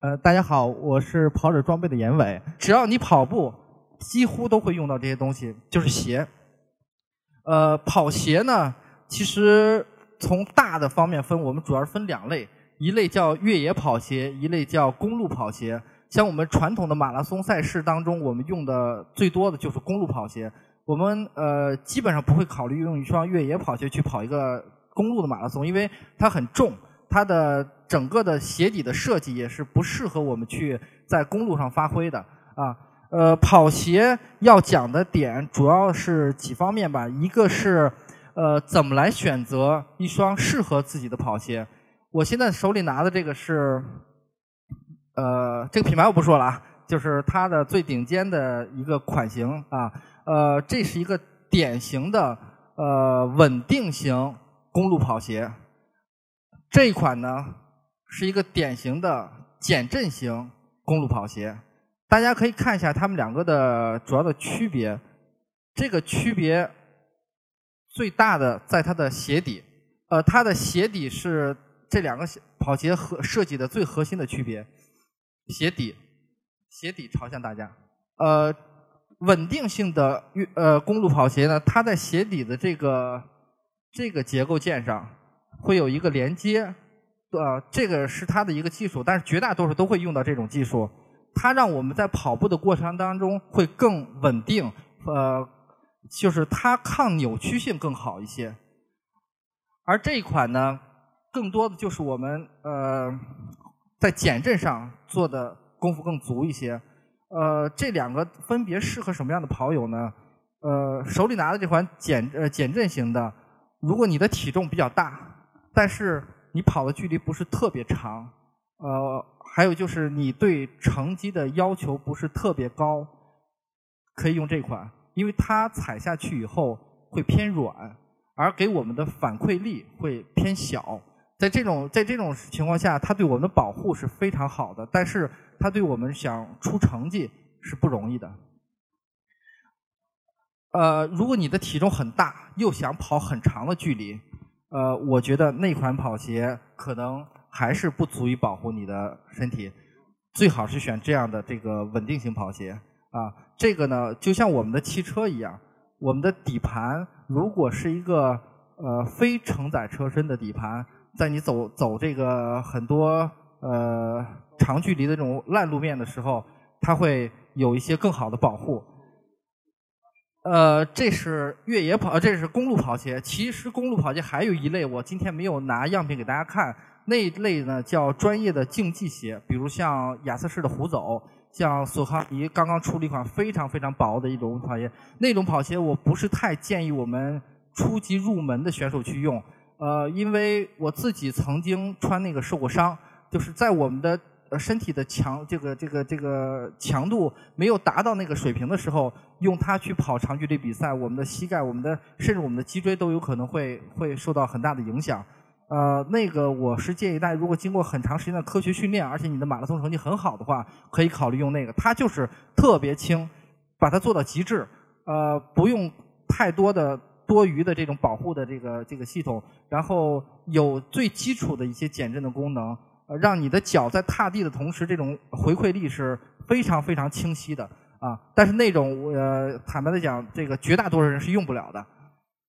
呃，大家好，我是跑者装备的严伟。只要你跑步，几乎都会用到这些东西，就是鞋。呃，跑鞋呢，其实从大的方面分，我们主要是分两类，一类叫越野跑鞋，一类叫公路跑鞋。像我们传统的马拉松赛事当中，我们用的最多的就是公路跑鞋。我们呃基本上不会考虑用一双越野跑鞋去跑一个公路的马拉松，因为它很重。它的整个的鞋底的设计也是不适合我们去在公路上发挥的啊。呃，跑鞋要讲的点主要是几方面吧，一个是呃怎么来选择一双适合自己的跑鞋。我现在手里拿的这个是呃这个品牌我不说了啊，就是它的最顶尖的一个款型啊。呃，这是一个典型的呃稳定型公路跑鞋。这一款呢是一个典型的减震型公路跑鞋，大家可以看一下它们两个的主要的区别。这个区别最大的在它的鞋底，呃，它的鞋底是这两个跑鞋和设计的最核心的区别。鞋底，鞋底朝向大家。呃，稳定性的呃公路跑鞋呢，它在鞋底的这个这个结构件上。会有一个连接，呃，这个是它的一个技术，但是绝大多数都会用到这种技术。它让我们在跑步的过程当中会更稳定，呃，就是它抗扭曲性更好一些。而这一款呢，更多的就是我们呃在减震上做的功夫更足一些。呃，这两个分别适合什么样的跑友呢？呃，手里拿的这款减呃减震型的，如果你的体重比较大。但是你跑的距离不是特别长，呃，还有就是你对成绩的要求不是特别高，可以用这款，因为它踩下去以后会偏软，而给我们的反馈力会偏小。在这种在这种情况下，它对我们的保护是非常好的，但是它对我们想出成绩是不容易的。呃，如果你的体重很大，又想跑很长的距离。呃，我觉得那款跑鞋可能还是不足以保护你的身体，最好是选这样的这个稳定型跑鞋啊。这个呢，就像我们的汽车一样，我们的底盘如果是一个呃非承载车身的底盘，在你走走这个很多呃长距离的这种烂路面的时候，它会有一些更好的保护。呃，这是越野跑，这是公路跑鞋。其实公路跑鞋还有一类，我今天没有拿样品给大家看。那一类呢叫专业的竞技鞋，比如像亚瑟士的虎走，像索康尼刚刚出了一款非常非常薄的一种跑鞋。那种跑鞋我不是太建议我们初级入门的选手去用，呃，因为我自己曾经穿那个受过伤，就是在我们的。呃，身体的强，这个这个这个强度没有达到那个水平的时候，用它去跑长距离比赛，我们的膝盖、我们的甚至我们的脊椎都有可能会会受到很大的影响。呃，那个我是建议大家，如果经过很长时间的科学训练，而且你的马拉松成绩很好的话，可以考虑用那个。它就是特别轻，把它做到极致，呃，不用太多的多余的这种保护的这个这个系统，然后有最基础的一些减震的功能。让你的脚在踏地的同时，这种回馈力是非常非常清晰的啊。但是那种呃，坦白的讲，这个绝大多数人是用不了的。